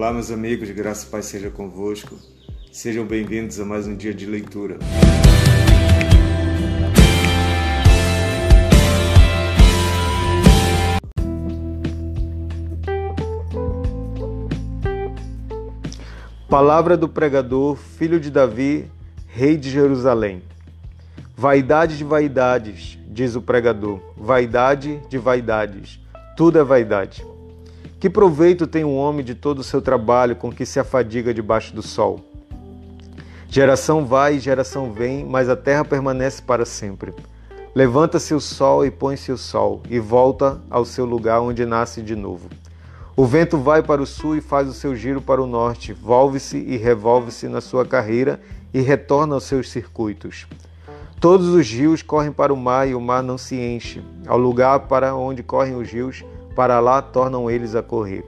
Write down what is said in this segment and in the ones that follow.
Olá, meus amigos, graça e paz seja convosco. Sejam bem-vindos a mais um dia de leitura. Palavra do pregador, filho de Davi, rei de Jerusalém. Vaidade de vaidades, diz o pregador, vaidade de vaidades, tudo é vaidade. Que proveito tem um homem de todo o seu trabalho com que se afadiga debaixo do sol? Geração vai e geração vem, mas a terra permanece para sempre. Levanta-se o sol e põe-se o sol, e volta ao seu lugar onde nasce de novo. O vento vai para o sul e faz o seu giro para o norte, volve-se e revolve-se na sua carreira e retorna aos seus circuitos. Todos os rios correm para o mar e o mar não se enche. Ao lugar para onde correm os rios, para lá tornam eles a correr.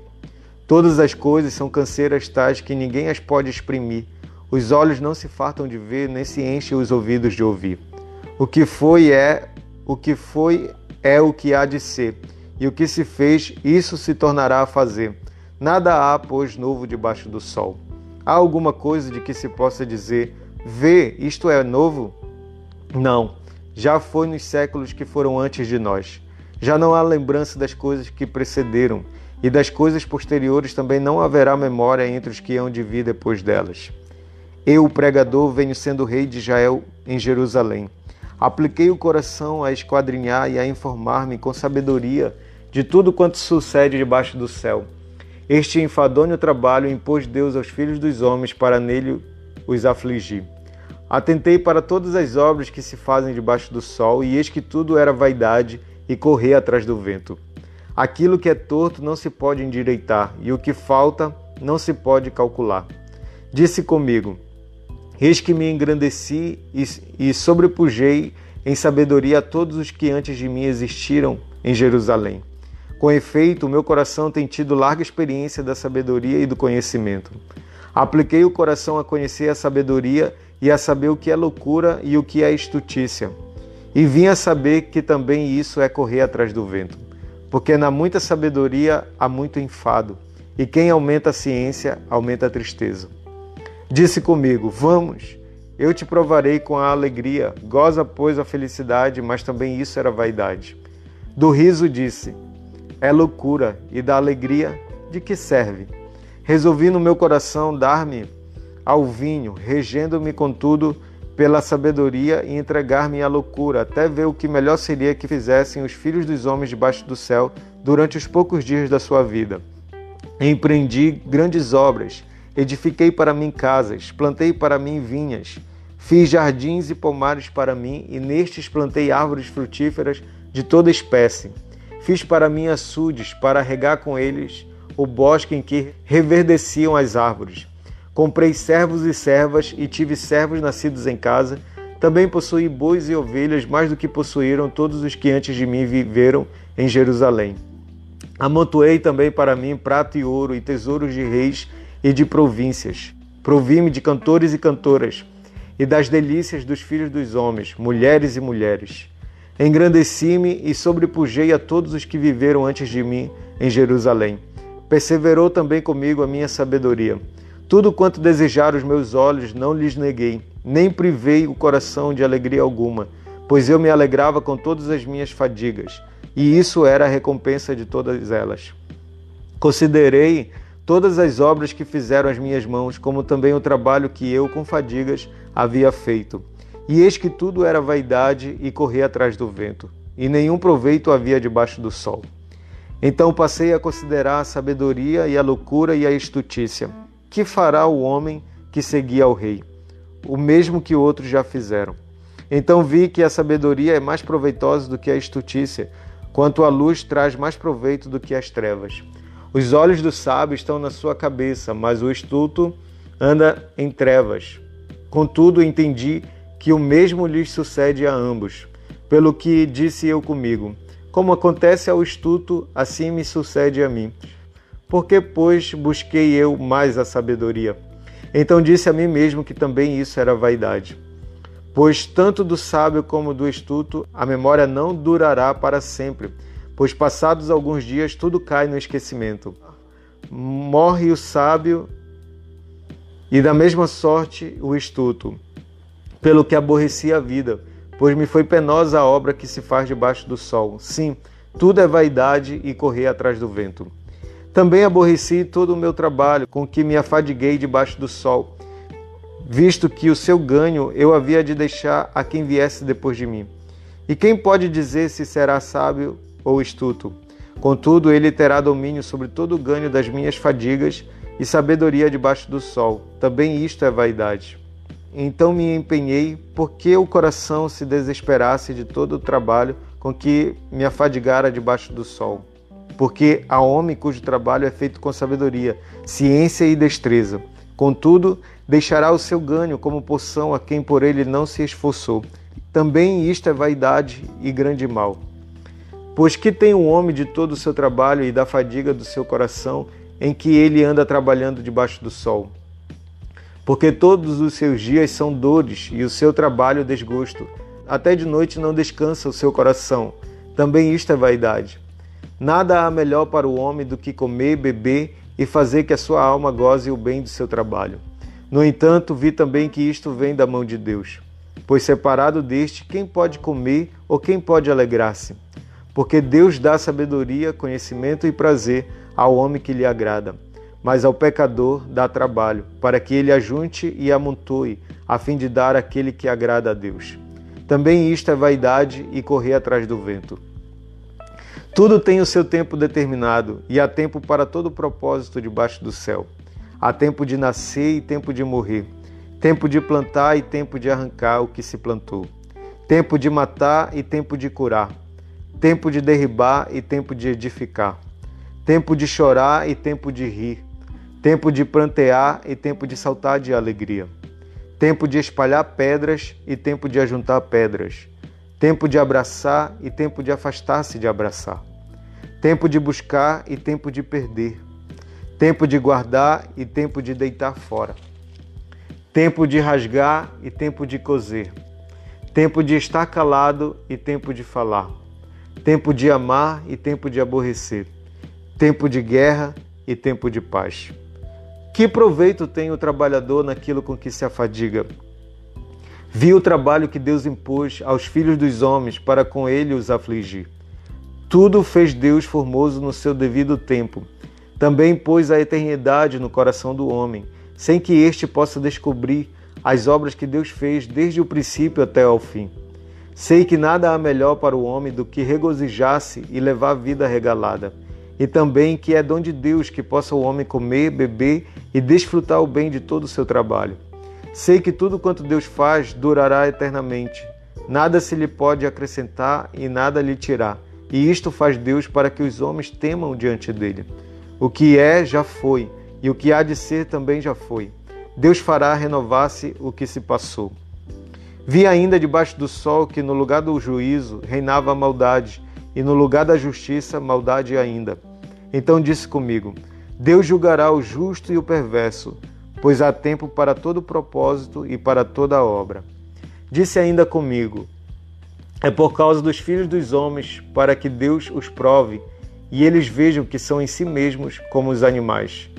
Todas as coisas são canseiras tais que ninguém as pode exprimir. Os olhos não se fartam de ver, nem se enchem os ouvidos de ouvir. O que foi é, o que foi é o que há de ser, e o que se fez, isso se tornará a fazer. Nada há, pois, novo debaixo do sol. Há alguma coisa de que se possa dizer: vê, isto é novo? Não, já foi nos séculos que foram antes de nós. Já não há lembrança das coisas que precederam, e das coisas posteriores também não haverá memória entre os que hão de vir depois delas. Eu, o pregador, venho sendo rei de Israel em Jerusalém. Apliquei o coração a esquadrinhar e a informar-me com sabedoria de tudo quanto sucede debaixo do céu. Este enfadonho trabalho impôs Deus aos filhos dos homens para nele os afligir. Atentei para todas as obras que se fazem debaixo do sol, e eis que tudo era vaidade e correr atrás do vento. Aquilo que é torto não se pode endireitar, e o que falta não se pode calcular. Disse comigo: Eis que me engrandeci e sobrepujei em sabedoria a todos os que antes de mim existiram em Jerusalém. Com efeito, o meu coração tem tido larga experiência da sabedoria e do conhecimento. Apliquei o coração a conhecer a sabedoria e a saber o que é loucura e o que é estutícia e vim a saber que também isso é correr atrás do vento, porque na muita sabedoria há muito enfado, e quem aumenta a ciência aumenta a tristeza. Disse comigo: Vamos, eu te provarei com a alegria, goza, pois, a felicidade, mas também isso era vaidade. Do riso disse: É loucura, e da alegria, de que serve? Resolvi no meu coração dar-me ao vinho, regendo-me, contudo, pela sabedoria e entregar-me à loucura, até ver o que melhor seria que fizessem os filhos dos homens debaixo do céu durante os poucos dias da sua vida. Empreendi grandes obras, edifiquei para mim casas, plantei para mim vinhas, fiz jardins e pomares para mim, e nestes plantei árvores frutíferas de toda espécie. Fiz para mim açudes, para regar com eles o bosque em que reverdeciam as árvores Comprei servos e servas e tive servos nascidos em casa. Também possuí bois e ovelhas, mais do que possuíram todos os que antes de mim viveram em Jerusalém. Amontoei também para mim prata e ouro e tesouros de reis e de províncias. Provi-me de cantores e cantoras e das delícias dos filhos dos homens, mulheres e mulheres. Engrandeci-me e sobrepujei a todos os que viveram antes de mim em Jerusalém. Perseverou também comigo a minha sabedoria. Tudo quanto desejaram os meus olhos não lhes neguei, nem privei o coração de alegria alguma, pois eu me alegrava com todas as minhas fadigas, e isso era a recompensa de todas elas. Considerei todas as obras que fizeram as minhas mãos, como também o trabalho que eu, com fadigas, havia feito. E eis que tudo era vaidade e correr atrás do vento, e nenhum proveito havia debaixo do sol. Então passei a considerar a sabedoria e a loucura e a estutícia que fará o homem que seguia ao rei? O mesmo que outros já fizeram. Então vi que a sabedoria é mais proveitosa do que a estutícia, quanto a luz traz mais proveito do que as trevas. Os olhos do sábio estão na sua cabeça, mas o estulto anda em trevas. Contudo, entendi que o mesmo lhes sucede a ambos. Pelo que disse eu comigo: Como acontece ao estulto, assim me sucede a mim. Porque, pois, busquei eu mais a sabedoria? Então disse a mim mesmo que também isso era vaidade. Pois tanto do sábio como do estuto a memória não durará para sempre, pois passados alguns dias tudo cai no esquecimento. morre o sábio e da mesma sorte o estuto, pelo que aborreci a vida, pois me foi penosa a obra que se faz debaixo do sol. Sim, tudo é vaidade e correr atrás do vento. Também aborreci todo o meu trabalho, com que me afadiguei debaixo do sol, visto que o seu ganho eu havia de deixar a quem viesse depois de mim. E quem pode dizer se será sábio ou estuto? Contudo, ele terá domínio sobre todo o ganho das minhas fadigas e sabedoria debaixo do sol. Também isto é vaidade. Então me empenhei, porque o coração se desesperasse de todo o trabalho com que me afadigara debaixo do sol. Porque há homem cujo trabalho é feito com sabedoria, ciência e destreza. Contudo, deixará o seu ganho como poção a quem por ele não se esforçou. Também isto é vaidade e grande mal. Pois que tem o homem de todo o seu trabalho e da fadiga do seu coração, em que ele anda trabalhando debaixo do sol? Porque todos os seus dias são dores e o seu trabalho desgosto. Até de noite não descansa o seu coração. Também isto é vaidade. Nada há melhor para o homem do que comer, beber e fazer que a sua alma goze o bem do seu trabalho. No entanto, vi também que isto vem da mão de Deus. Pois separado deste, quem pode comer ou quem pode alegrar-se? porque Deus dá sabedoria, conhecimento e prazer ao homem que lhe agrada, mas ao pecador dá trabalho, para que ele ajunte e amontoe, a fim de dar aquele que agrada a Deus. Também isto é vaidade e correr atrás do vento. Tudo tem o seu tempo determinado, e há tempo para todo propósito debaixo do céu. Há tempo de nascer e tempo de morrer, tempo de plantar e tempo de arrancar o que se plantou, tempo de matar e tempo de curar tempo de derribar e tempo de edificar, tempo de chorar e tempo de rir, tempo de prantear e tempo de saltar de alegria, tempo de espalhar pedras e tempo de ajuntar pedras, tempo de abraçar e tempo de afastar-se de abraçar, tempo de buscar e tempo de perder, tempo de guardar e tempo de deitar fora, tempo de rasgar e tempo de coser, tempo de estar calado e tempo de falar. Tempo de amar e tempo de aborrecer, tempo de guerra e tempo de paz. Que proveito tem o trabalhador naquilo com que se afadiga? Vi o trabalho que Deus impôs aos filhos dos homens para com ele os afligir. Tudo fez Deus formoso no seu devido tempo. Também pôs a eternidade no coração do homem, sem que este possa descobrir as obras que Deus fez desde o princípio até ao fim. Sei que nada há melhor para o homem do que regozijar-se e levar a vida regalada, e também que é dom de Deus que possa o homem comer, beber e desfrutar o bem de todo o seu trabalho. Sei que tudo quanto Deus faz durará eternamente. Nada se lhe pode acrescentar e nada lhe tirar. E isto faz Deus para que os homens temam diante dele. O que é, já foi, e o que há de ser também já foi. Deus fará renovar-se o que se passou. Vi ainda debaixo do sol que no lugar do juízo reinava a maldade, e no lugar da justiça, maldade ainda. Então disse comigo: Deus julgará o justo e o perverso, pois há tempo para todo propósito e para toda obra. Disse ainda comigo: É por causa dos filhos dos homens, para que Deus os prove e eles vejam que são em si mesmos como os animais.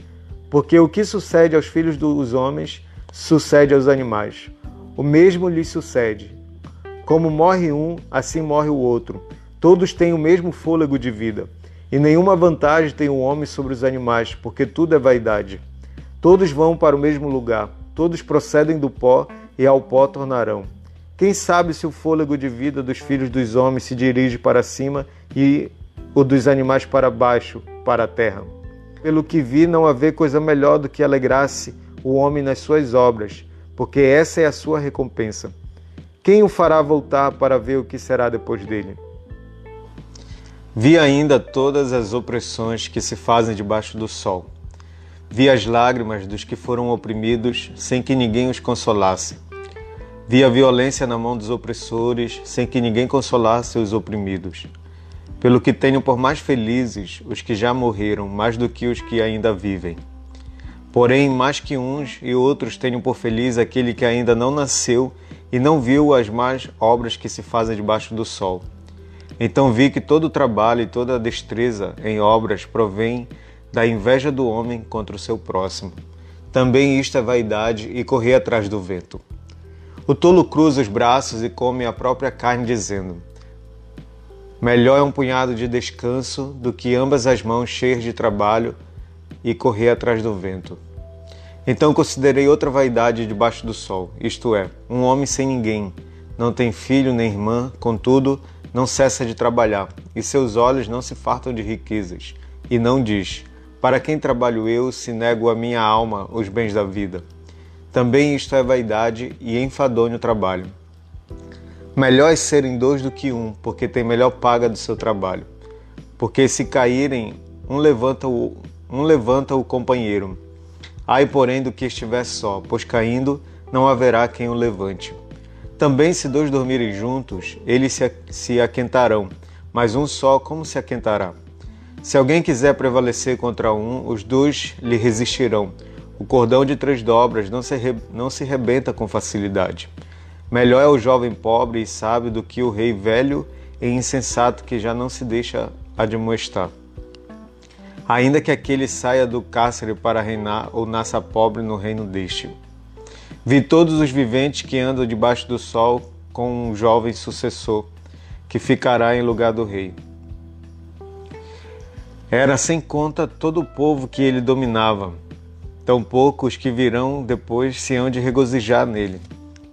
Porque o que sucede aos filhos dos homens sucede aos animais o mesmo lhe sucede. Como morre um, assim morre o outro. Todos têm o mesmo fôlego de vida. E nenhuma vantagem tem o homem sobre os animais, porque tudo é vaidade. Todos vão para o mesmo lugar, todos procedem do pó e ao pó tornarão. Quem sabe se o fôlego de vida dos filhos dos homens se dirige para cima e o dos animais para baixo, para a terra? Pelo que vi, não haver coisa melhor do que alegrar-se o homem nas suas obras porque essa é a sua recompensa. Quem o fará voltar para ver o que será depois dele? Vi ainda todas as opressões que se fazem debaixo do sol. Vi as lágrimas dos que foram oprimidos sem que ninguém os consolasse. Vi a violência na mão dos opressores sem que ninguém consolasse os oprimidos. Pelo que tenho por mais felizes os que já morreram, mais do que os que ainda vivem. Porém, mais que uns e outros tenham por feliz aquele que ainda não nasceu e não viu as más obras que se fazem debaixo do sol. Então vi que todo o trabalho e toda a destreza em obras provém da inveja do homem contra o seu próximo. Também isto é vaidade e correr atrás do vento. O tolo cruza os braços e come a própria carne, dizendo: Melhor é um punhado de descanso do que ambas as mãos cheias de trabalho e correr atrás do vento. Então considerei outra vaidade debaixo do sol, isto é, um homem sem ninguém, não tem filho nem irmã, contudo, não cessa de trabalhar, e seus olhos não se fartam de riquezas, e não diz: Para quem trabalho eu, se nego a minha alma os bens da vida? Também isto é vaidade e enfadonho trabalho. Melhor é serem dois do que um, porque tem melhor paga do seu trabalho. Porque se caírem, um levanta o, um levanta o companheiro. Ai, porém, do que estiver só, pois caindo não haverá quem o levante. Também, se dois dormirem juntos, eles se, se aquentarão, mas um só, como se aquentará? Se alguém quiser prevalecer contra um, os dois lhe resistirão. O cordão de três dobras não se, re, não se rebenta com facilidade. Melhor é o jovem pobre e sábio do que o rei velho e insensato que já não se deixa admoestar. Ainda que aquele saia do cárcere para reinar ou nasça pobre no reino deste. Vi todos os viventes que andam debaixo do sol com um jovem sucessor, que ficará em lugar do rei. Era sem conta todo o povo que ele dominava, tampouco os que virão depois se hão de regozijar nele.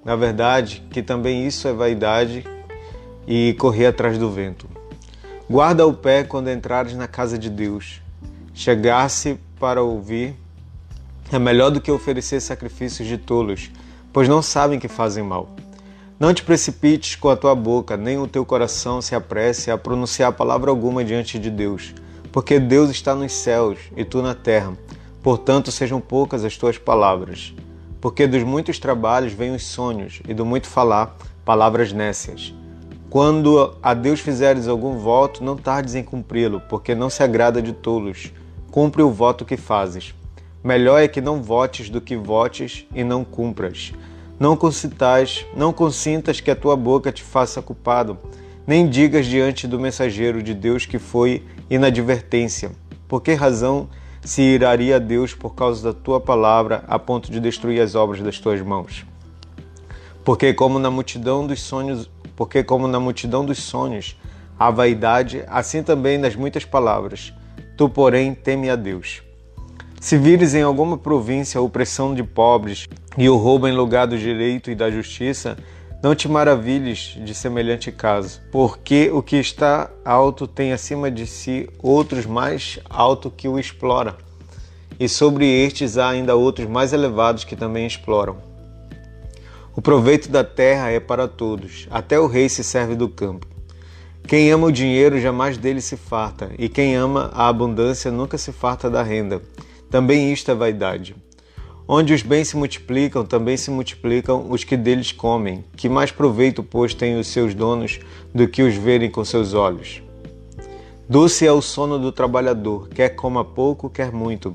Na verdade, que também isso é vaidade e correr atrás do vento. Guarda o pé quando entrares na casa de Deus. Chegar-se para ouvir é melhor do que oferecer sacrifícios de tolos, pois não sabem que fazem mal. Não te precipites com a tua boca, nem o teu coração se apresse a pronunciar palavra alguma diante de Deus, porque Deus está nos céus e tu na terra. Portanto, sejam poucas as tuas palavras porque dos muitos trabalhos vêm os sonhos, e do muito falar, palavras nécias. Quando a Deus fizeres algum voto, não tardes em cumpri-lo, porque não se agrada de tolos. Cumpre o voto que fazes. Melhor é que não votes do que votes e não cumpras. Não consintas, não consintas que a tua boca te faça culpado, nem digas diante do mensageiro de Deus que foi inadvertência. Por que razão se iraria a Deus por causa da tua palavra a ponto de destruir as obras das tuas mãos. Porque como na multidão dos sonhos, porque como na multidão dos sonhos há vaidade, assim também nas muitas palavras. Tu, porém, teme a Deus. Se vires em alguma província a opressão de pobres e o roubo em lugar do direito e da justiça, não te maravilhes de semelhante caso, porque o que está alto tem acima de si outros mais alto que o explora, e sobre estes há ainda outros mais elevados que também exploram. O proveito da terra é para todos, até o rei se serve do campo. Quem ama o dinheiro jamais dele se farta, e quem ama a abundância nunca se farta da renda. Também isto é vaidade. Onde os bens se multiplicam, também se multiplicam os que deles comem. Que mais proveito, pois, têm os seus donos do que os verem com seus olhos? Doce é o sono do trabalhador, quer coma pouco, quer muito,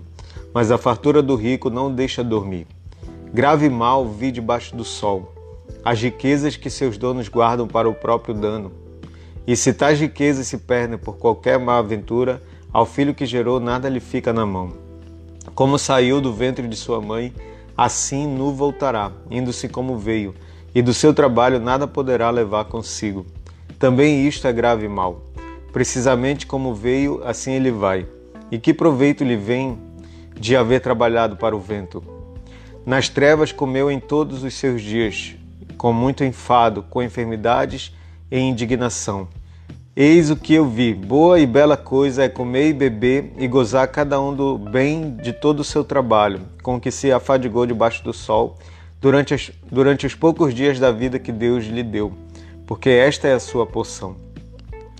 mas a fartura do rico não deixa dormir. Grave mal vi debaixo do sol, as riquezas que seus donos guardam para o próprio dano. E se tais riquezas se perdem por qualquer má aventura, ao filho que gerou nada lhe fica na mão. Como saiu do ventre de sua mãe, assim nu voltará, indo-se como veio, e do seu trabalho nada poderá levar consigo. Também isto é grave mal. Precisamente como veio, assim ele vai. E que proveito lhe vem de haver trabalhado para o vento? Nas trevas comeu em todos os seus dias, com muito enfado, com enfermidades e indignação. Eis o que eu vi: boa e bela coisa é comer e beber e gozar cada um do bem de todo o seu trabalho, com que se afadigou debaixo do sol, durante, as, durante os poucos dias da vida que Deus lhe deu, porque esta é a sua porção.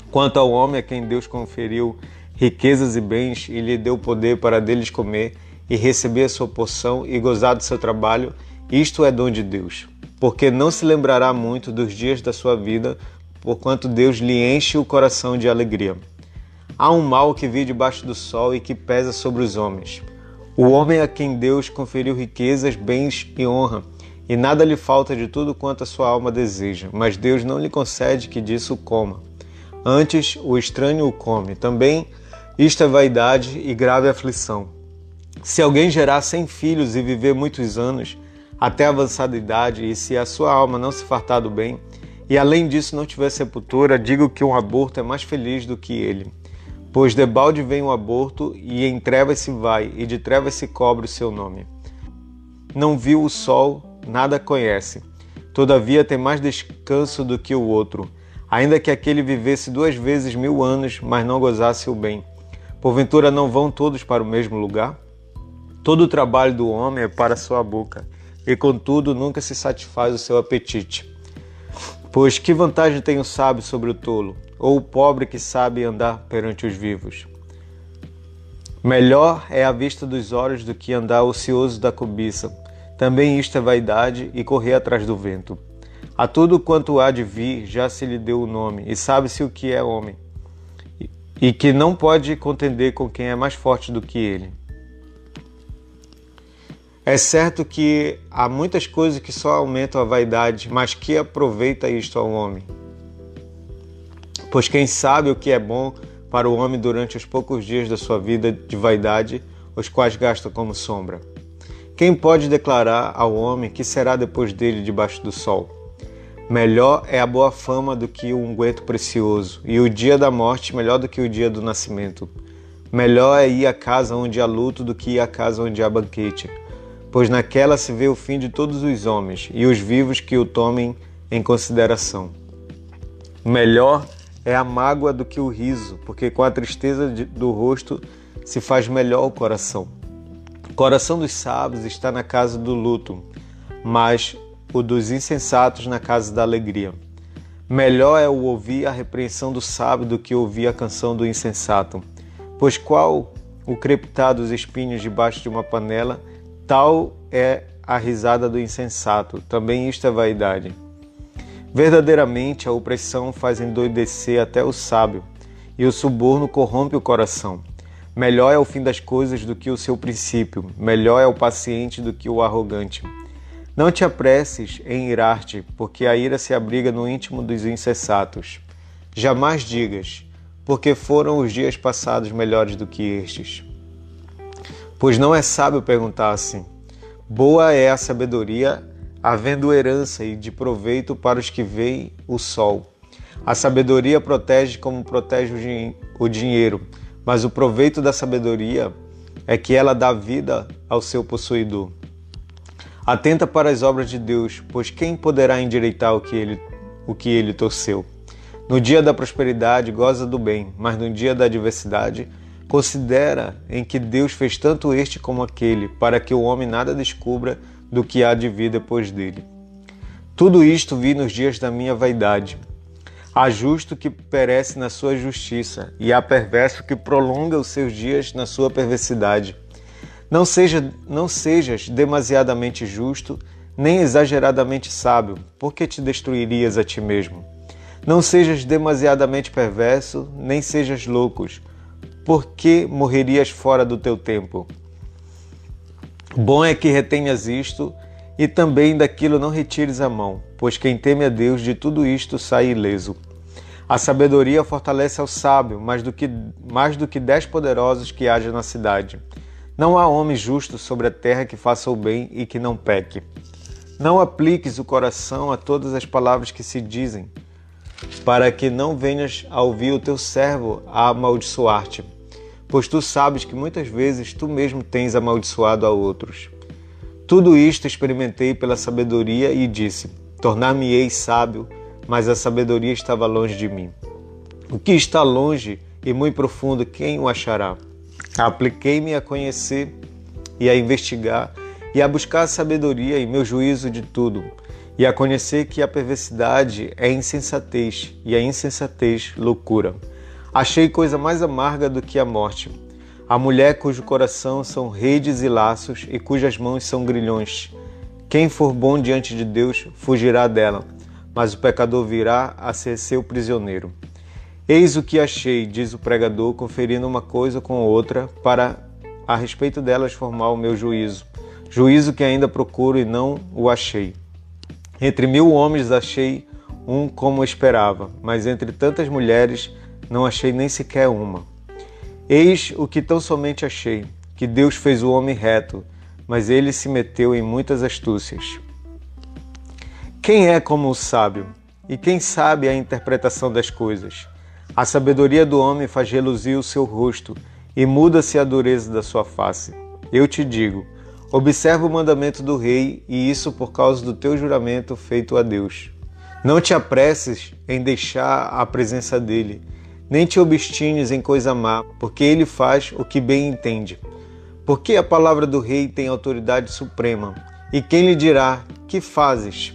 Quanto ao homem a quem Deus conferiu riquezas e bens e lhe deu poder para deles comer e receber a sua porção e gozar do seu trabalho, isto é dom de Deus, porque não se lembrará muito dos dias da sua vida porquanto Deus lhe enche o coração de alegria. Há um mal que vive debaixo do sol e que pesa sobre os homens. O homem a quem Deus conferiu riquezas, bens e honra, e nada lhe falta de tudo quanto a sua alma deseja, mas Deus não lhe concede que disso coma. Antes, o estranho o come. Também Isto é vaidade e grave aflição. Se alguém gerar cem filhos e viver muitos anos, até avançada idade, e se a sua alma não se fartar do bem, e além disso não tiver sepultura, digo que um aborto é mais feliz do que ele. Pois debalde vem o aborto, e em trevas se vai, e de trevas se cobre o seu nome. Não viu o sol, nada conhece. Todavia tem mais descanso do que o outro, ainda que aquele vivesse duas vezes mil anos, mas não gozasse o bem. Porventura não vão todos para o mesmo lugar? Todo o trabalho do homem é para sua boca, e contudo nunca se satisfaz o seu apetite. Pois que vantagem tem o sábio sobre o tolo, ou o pobre que sabe andar perante os vivos? Melhor é a vista dos olhos do que andar ocioso da cobiça. Também isto é vaidade e correr atrás do vento. A tudo quanto há de vir já se lhe deu o nome, e sabe-se o que é homem, e que não pode contender com quem é mais forte do que ele. É certo que há muitas coisas que só aumentam a vaidade, mas que aproveita isto ao homem? Pois quem sabe o que é bom para o homem durante os poucos dias da sua vida de vaidade, os quais gasta como sombra? Quem pode declarar ao homem que será depois dele debaixo do sol? Melhor é a boa fama do que o unguento precioso, e o dia da morte melhor do que o dia do nascimento. Melhor é ir à casa onde há luto do que ir à casa onde há banquete pois naquela se vê o fim de todos os homens e os vivos que o tomem em consideração. Melhor é a mágoa do que o riso, porque com a tristeza do rosto se faz melhor o coração. O coração dos sábios está na casa do luto, mas o dos insensatos na casa da alegria. Melhor é o ouvir a repreensão do sábio do que ouvir a canção do insensato. Pois qual o crepitar dos espinhos debaixo de uma panela Tal é a risada do insensato, também isto é vaidade. Verdadeiramente a opressão faz endoidecer até o sábio, e o suborno corrompe o coração. Melhor é o fim das coisas do que o seu princípio, melhor é o paciente do que o arrogante. Não te apresses em irar-te, porque a ira se abriga no íntimo dos insensatos. Jamais digas, porque foram os dias passados melhores do que estes. Pois não é sábio perguntar assim. Boa é a sabedoria, havendo herança e de proveito para os que veem o sol. A sabedoria protege como protege o dinheiro, mas o proveito da sabedoria é que ela dá vida ao seu possuidor. Atenta para as obras de Deus, pois quem poderá endireitar o que ele, o que ele torceu? No dia da prosperidade, goza do bem, mas no dia da adversidade, Considera em que Deus fez tanto este como aquele, para que o homem nada descubra do que há de vir depois dele. Tudo isto vi nos dias da minha vaidade. Há justo que perece na sua justiça, e há perverso que prolonga os seus dias na sua perversidade. Não, seja, não sejas demasiadamente justo, nem exageradamente sábio, porque te destruirias a ti mesmo. Não sejas demasiadamente perverso, nem sejas loucos, por que morrerias fora do teu tempo? Bom é que retenhas isto e também daquilo não retires a mão, pois quem teme a Deus de tudo isto sai ileso. A sabedoria fortalece ao sábio mais do que, mais do que dez poderosos que haja na cidade. Não há homem justo sobre a terra que faça o bem e que não peque. Não apliques o coração a todas as palavras que se dizem, para que não venhas a ouvir o teu servo a amaldiçoar-te pois tu sabes que muitas vezes tu mesmo tens amaldiçoado a outros. Tudo isto experimentei pela sabedoria e disse: Tornar-me-ei sábio, mas a sabedoria estava longe de mim. O que está longe e muito profundo, quem o achará? Apliquei-me a conhecer e a investigar e a buscar a sabedoria e meu juízo de tudo, e a conhecer que a perversidade é insensatez e a insensatez loucura. Achei coisa mais amarga do que a morte. A mulher cujo coração são redes e laços e cujas mãos são grilhões. Quem for bom diante de Deus fugirá dela, mas o pecador virá a ser seu prisioneiro. Eis o que achei, diz o pregador, conferindo uma coisa com outra, para a respeito delas formar o meu juízo. Juízo que ainda procuro e não o achei. Entre mil homens achei um como esperava, mas entre tantas mulheres não achei nem sequer uma. Eis o que tão somente achei: que Deus fez o homem reto, mas ele se meteu em muitas astúcias. Quem é como o sábio? E quem sabe a interpretação das coisas? A sabedoria do homem faz reluzir o seu rosto e muda-se a dureza da sua face. Eu te digo: observa o mandamento do rei, e isso por causa do teu juramento feito a Deus. Não te apresses em deixar a presença dele, nem te obstines em coisa má, porque ele faz o que bem entende. Porque a palavra do rei tem autoridade suprema, e quem lhe dirá: Que fazes?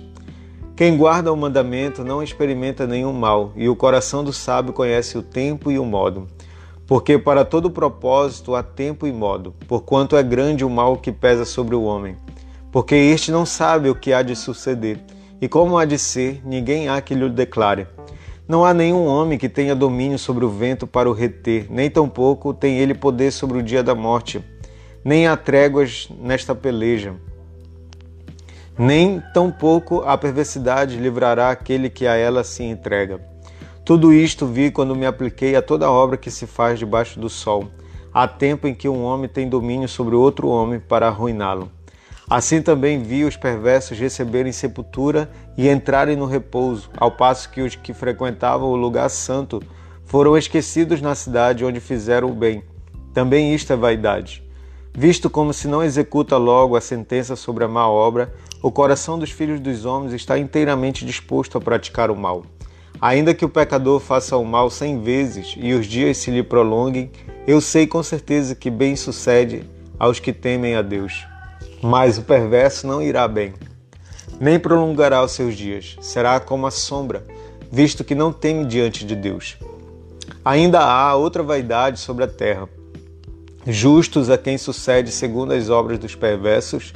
Quem guarda o mandamento não experimenta nenhum mal, e o coração do sábio conhece o tempo e o modo. Porque para todo propósito há tempo e modo, porquanto é grande o mal que pesa sobre o homem. Porque este não sabe o que há de suceder, e como há de ser, ninguém há que lhe declare. Não há nenhum homem que tenha domínio sobre o vento para o reter, nem tampouco tem ele poder sobre o dia da morte, nem há tréguas nesta peleja nem tampouco a perversidade livrará aquele que a ela se entrega. Tudo isto vi quando me apliquei a toda obra que se faz debaixo do sol. Há tempo em que um homem tem domínio sobre outro homem para arruiná-lo. Assim também vi os perversos receberem sepultura e entrarem no repouso, ao passo que os que frequentavam o lugar santo foram esquecidos na cidade onde fizeram o bem. Também isto é vaidade. Visto como se não executa logo a sentença sobre a má obra, o coração dos filhos dos homens está inteiramente disposto a praticar o mal. Ainda que o pecador faça o mal cem vezes e os dias se lhe prolonguem, eu sei com certeza que bem sucede aos que temem a Deus. Mas o perverso não irá bem, nem prolongará os seus dias, será como a sombra, visto que não teme diante de Deus. Ainda há outra vaidade sobre a terra. Justos a quem sucede segundo as obras dos perversos,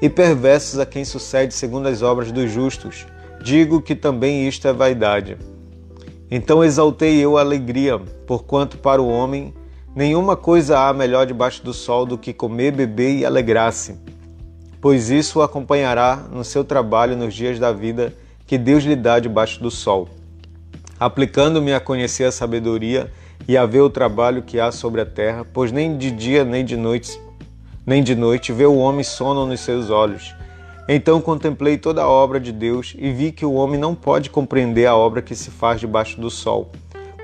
e perversos a quem sucede segundo as obras dos justos. Digo que também isto é vaidade. Então exaltei eu a alegria, porquanto para o homem nenhuma coisa há melhor debaixo do sol do que comer, beber e alegrar-se, pois isso o acompanhará no seu trabalho nos dias da vida que Deus lhe dá debaixo do sol. Aplicando-me a conhecer a sabedoria e a ver o trabalho que há sobre a terra, pois nem de dia nem de noite nem de noite vê o homem sono nos seus olhos. Então contemplei toda a obra de Deus e vi que o homem não pode compreender a obra que se faz debaixo do sol.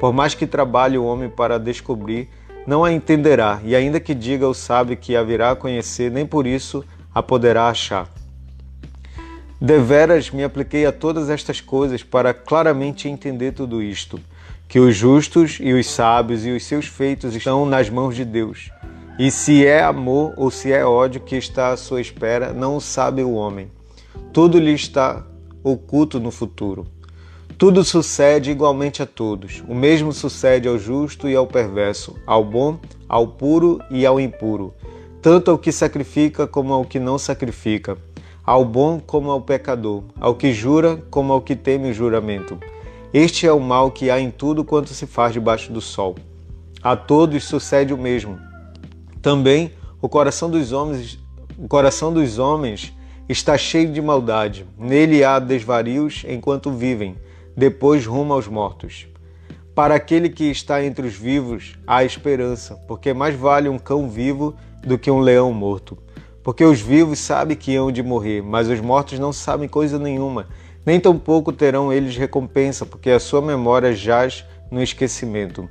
Por mais que trabalhe o homem para descobrir, não a entenderá, e ainda que diga o sábio que a virá a conhecer, nem por isso a poderá achar. Deveras me apliquei a todas estas coisas para claramente entender tudo isto, que os justos e os sábios e os seus feitos estão nas mãos de Deus e se é amor ou se é ódio que está à sua espera, não sabe o homem. Tudo lhe está oculto no futuro. Tudo sucede igualmente a todos. O mesmo sucede ao justo e ao perverso, ao bom, ao puro e ao impuro, tanto ao que sacrifica como ao que não sacrifica, ao bom como ao pecador, ao que jura como ao que teme o juramento. Este é o mal que há em tudo quanto se faz debaixo do sol. A todos sucede o mesmo também o coração dos homens, o coração dos homens está cheio de maldade. Nele há desvarios enquanto vivem, depois rumo aos mortos. Para aquele que está entre os vivos há esperança, porque mais vale um cão vivo do que um leão morto. Porque os vivos sabem que hão de morrer, mas os mortos não sabem coisa nenhuma, nem tampouco terão eles recompensa, porque a sua memória jaz no esquecimento.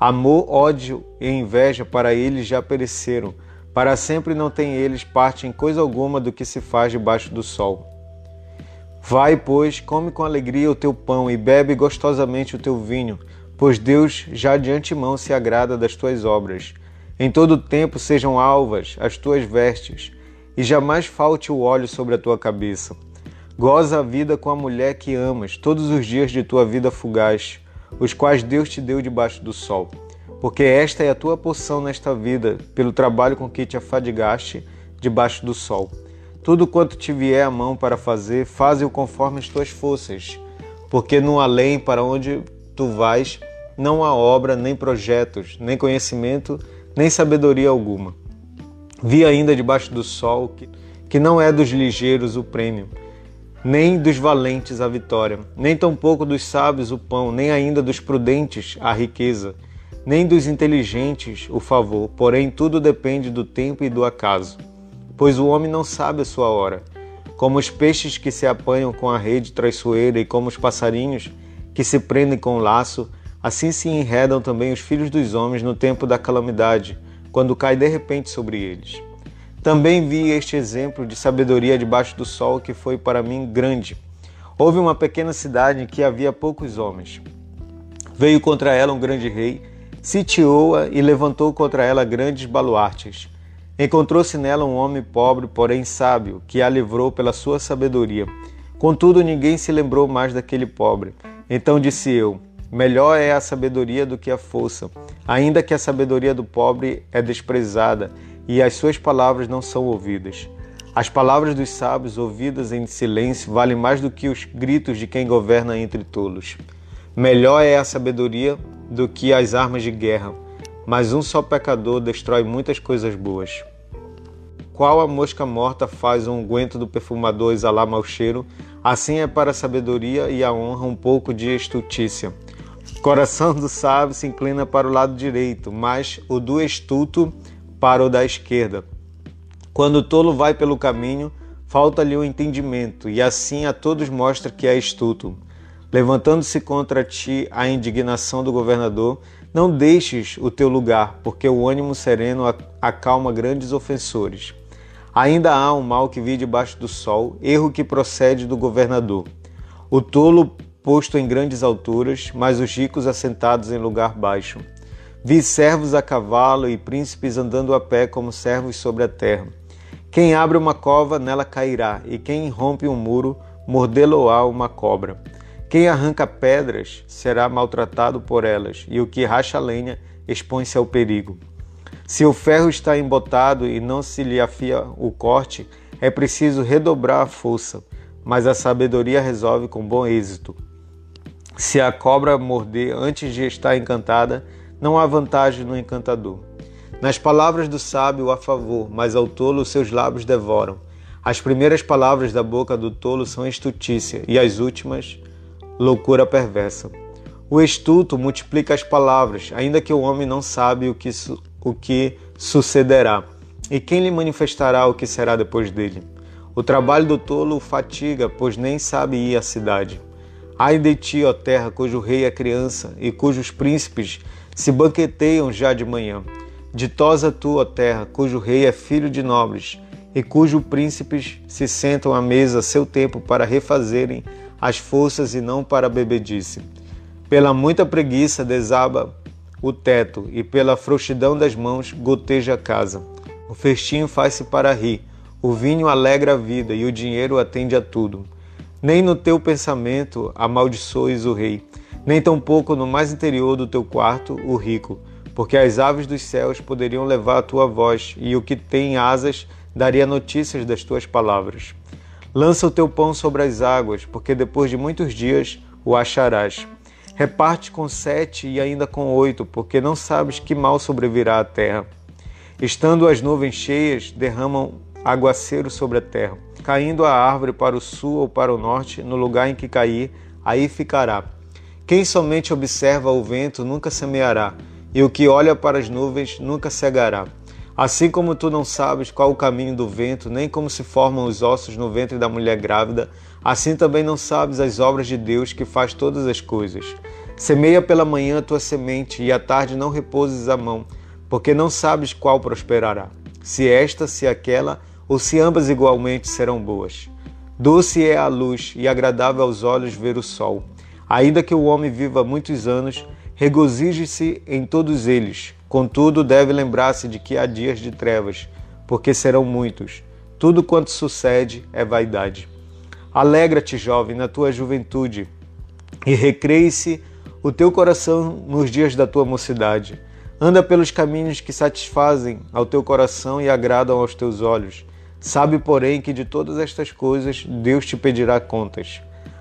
Amor, ódio e inveja para eles já pereceram. Para sempre não têm eles parte em coisa alguma do que se faz debaixo do sol. Vai, pois, come com alegria o teu pão e bebe gostosamente o teu vinho, pois Deus já de antemão se agrada das tuas obras. Em todo tempo sejam alvas as tuas vestes, e jamais falte o óleo sobre a tua cabeça. Goza a vida com a mulher que amas todos os dias de tua vida fugaz os quais Deus te deu debaixo do sol. Porque esta é a tua porção nesta vida, pelo trabalho com que te afadigaste debaixo do sol. Tudo quanto te vier à mão para fazer, faze-o conforme as tuas forças, porque no além para onde tu vais, não há obra, nem projetos, nem conhecimento, nem sabedoria alguma. Vi ainda debaixo do sol que, que não é dos ligeiros o prêmio, nem dos valentes a vitória, nem tampouco dos sábios o pão, nem ainda dos prudentes a riqueza. nem dos inteligentes o favor, porém tudo depende do tempo e do acaso. Pois o homem não sabe a sua hora. Como os peixes que se apanham com a rede traiçoeira e como os passarinhos que se prendem com o laço, assim se enredam também os filhos dos homens no tempo da calamidade, quando cai de repente sobre eles. Também vi este exemplo de sabedoria debaixo do sol que foi para mim grande. Houve uma pequena cidade em que havia poucos homens. Veio contra ela um grande rei, sitiou-a e levantou contra ela grandes baluartes. Encontrou-se nela um homem pobre, porém sábio, que a livrou pela sua sabedoria. Contudo, ninguém se lembrou mais daquele pobre. Então disse eu: Melhor é a sabedoria do que a força, ainda que a sabedoria do pobre é desprezada e as suas palavras não são ouvidas. As palavras dos sábios ouvidas em silêncio valem mais do que os gritos de quem governa entre tolos. Melhor é a sabedoria do que as armas de guerra, mas um só pecador destrói muitas coisas boas. Qual a mosca morta faz um unguento do perfumador exalar mau cheiro, assim é para a sabedoria e a honra um pouco de estutícia. O coração do sábio se inclina para o lado direito, mas o do estuto para o da esquerda. Quando o tolo vai pelo caminho, falta-lhe o entendimento, e assim a todos mostra que é estuto. Levantando-se contra ti a indignação do governador, não deixes o teu lugar, porque o ânimo sereno acalma grandes ofensores. Ainda há um mal que vi debaixo do sol, erro que procede do governador. O tolo posto em grandes alturas, mas os ricos assentados em lugar baixo. Vi servos a cavalo e príncipes andando a pé como servos sobre a terra. Quem abre uma cova, nela cairá, e quem rompe um muro, mordê-lo-á uma cobra. Quem arranca pedras será maltratado por elas, e o que racha lenha expõe-se ao perigo. Se o ferro está embotado e não se lhe afia o corte, é preciso redobrar a força, mas a sabedoria resolve com bom êxito. Se a cobra morder antes de estar encantada, não há vantagem no encantador. Nas palavras do sábio há favor, mas ao tolo seus lábios devoram. As primeiras palavras da boca do tolo são estutícia, e as últimas, loucura perversa. O estuto multiplica as palavras, ainda que o homem não sabe o que, o que sucederá. E quem lhe manifestará o que será depois dele? O trabalho do tolo o fatiga, pois nem sabe ir à cidade. Ai de ti, ó terra, cujo rei é criança e cujos príncipes se banqueteiam já de manhã. Ditosa tu, ó terra, cujo rei é filho de nobres, e cujos príncipes se sentam à mesa a seu tempo para refazerem as forças e não para a bebedice. Pela muita preguiça desaba o teto, e pela frouxidão das mãos goteja a casa. O festim faz-se para rir, o vinho alegra a vida, e o dinheiro atende a tudo. Nem no teu pensamento amaldiçoes o rei, nem tampouco no mais interior do teu quarto o rico, porque as aves dos céus poderiam levar a tua voz, e o que tem asas daria notícias das tuas palavras. Lança o teu pão sobre as águas, porque depois de muitos dias o acharás. Reparte com sete e ainda com oito, porque não sabes que mal sobrevirá à terra. Estando as nuvens cheias, derramam aguaceiro sobre a terra. Caindo a árvore para o sul ou para o norte, no lugar em que cair, aí ficará quem somente observa o vento nunca semeará, e o que olha para as nuvens nunca cegará. Assim como tu não sabes qual o caminho do vento, nem como se formam os ossos no ventre da mulher grávida, assim também não sabes as obras de Deus que faz todas as coisas. Semeia pela manhã a tua semente, e à tarde não repouses a mão, porque não sabes qual prosperará, se esta, se aquela, ou se ambas igualmente serão boas. Doce é a luz e agradável aos olhos ver o sol. Ainda que o homem viva muitos anos, regozije-se em todos eles. Contudo, deve lembrar-se de que há dias de trevas, porque serão muitos. Tudo quanto sucede é vaidade. Alegra-te, jovem, na tua juventude, e recreie-se o teu coração nos dias da tua mocidade. Anda pelos caminhos que satisfazem ao teu coração e agradam aos teus olhos. Sabe, porém, que de todas estas coisas Deus te pedirá contas.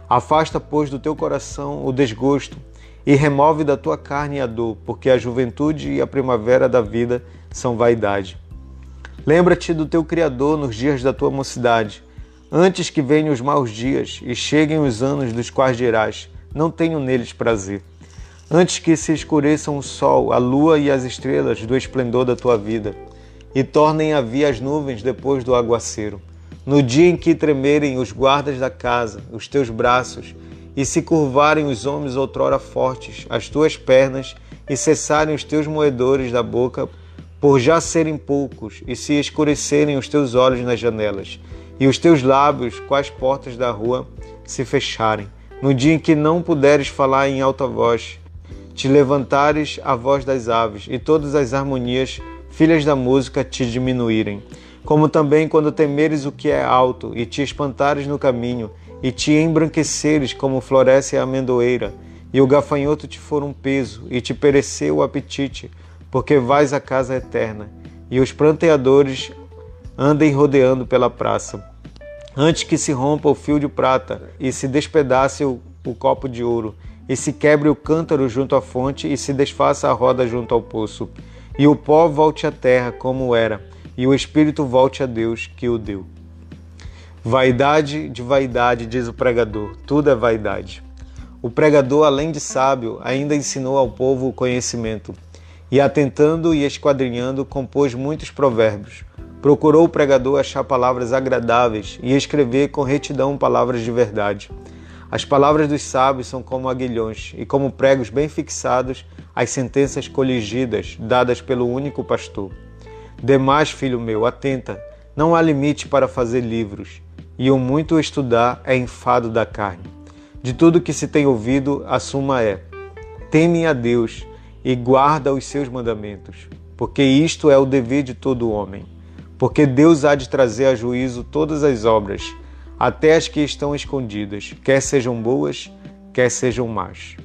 Afasta, pois, do teu coração o desgosto e remove da tua carne a dor, porque a juventude e a primavera da vida são vaidade. Lembra-te do teu Criador nos dias da tua mocidade, antes que venham os maus dias e cheguem os anos dos quais dirás: Não tenho neles prazer. antes que se escureçam o sol, a lua e as estrelas do esplendor da tua vida, e tornem a vir as nuvens depois do aguaceiro. No dia em que tremerem os guardas da casa, os teus braços, e se curvarem os homens outrora fortes, as tuas pernas, e cessarem os teus moedores da boca, por já serem poucos, e se escurecerem os teus olhos nas janelas, e os teus lábios, quais portas da rua, se fecharem, no dia em que não puderes falar em alta voz, te levantares a voz das aves, e todas as harmonias, filhas da música, te diminuírem. Como também quando temeres o que é alto, e te espantares no caminho, e te embranqueceres como floresce a amendoeira, e o gafanhoto te for um peso, e te pereceu o apetite, porque vais à casa eterna, e os pranteadores andem rodeando pela praça. Antes que se rompa o fio de prata, e se despedace o, o copo de ouro, e se quebre o cântaro junto à fonte, e se desfaça a roda junto ao poço, e o pó volte à terra como era, e o espírito volte a Deus que o deu. Vaidade de vaidade, diz o pregador, tudo é vaidade. O pregador, além de sábio, ainda ensinou ao povo o conhecimento, e atentando e esquadrinhando, compôs muitos provérbios. Procurou o pregador achar palavras agradáveis e escrever com retidão palavras de verdade. As palavras dos sábios são como aguilhões e como pregos bem fixados as sentenças coligidas dadas pelo único pastor. Demais, filho meu, atenta, não há limite para fazer livros, e o muito estudar é enfado da carne. De tudo que se tem ouvido, a suma é: teme a Deus e guarda os seus mandamentos, porque isto é o dever de todo homem. Porque Deus há de trazer a juízo todas as obras até as que estão escondidas, quer sejam boas, quer sejam más.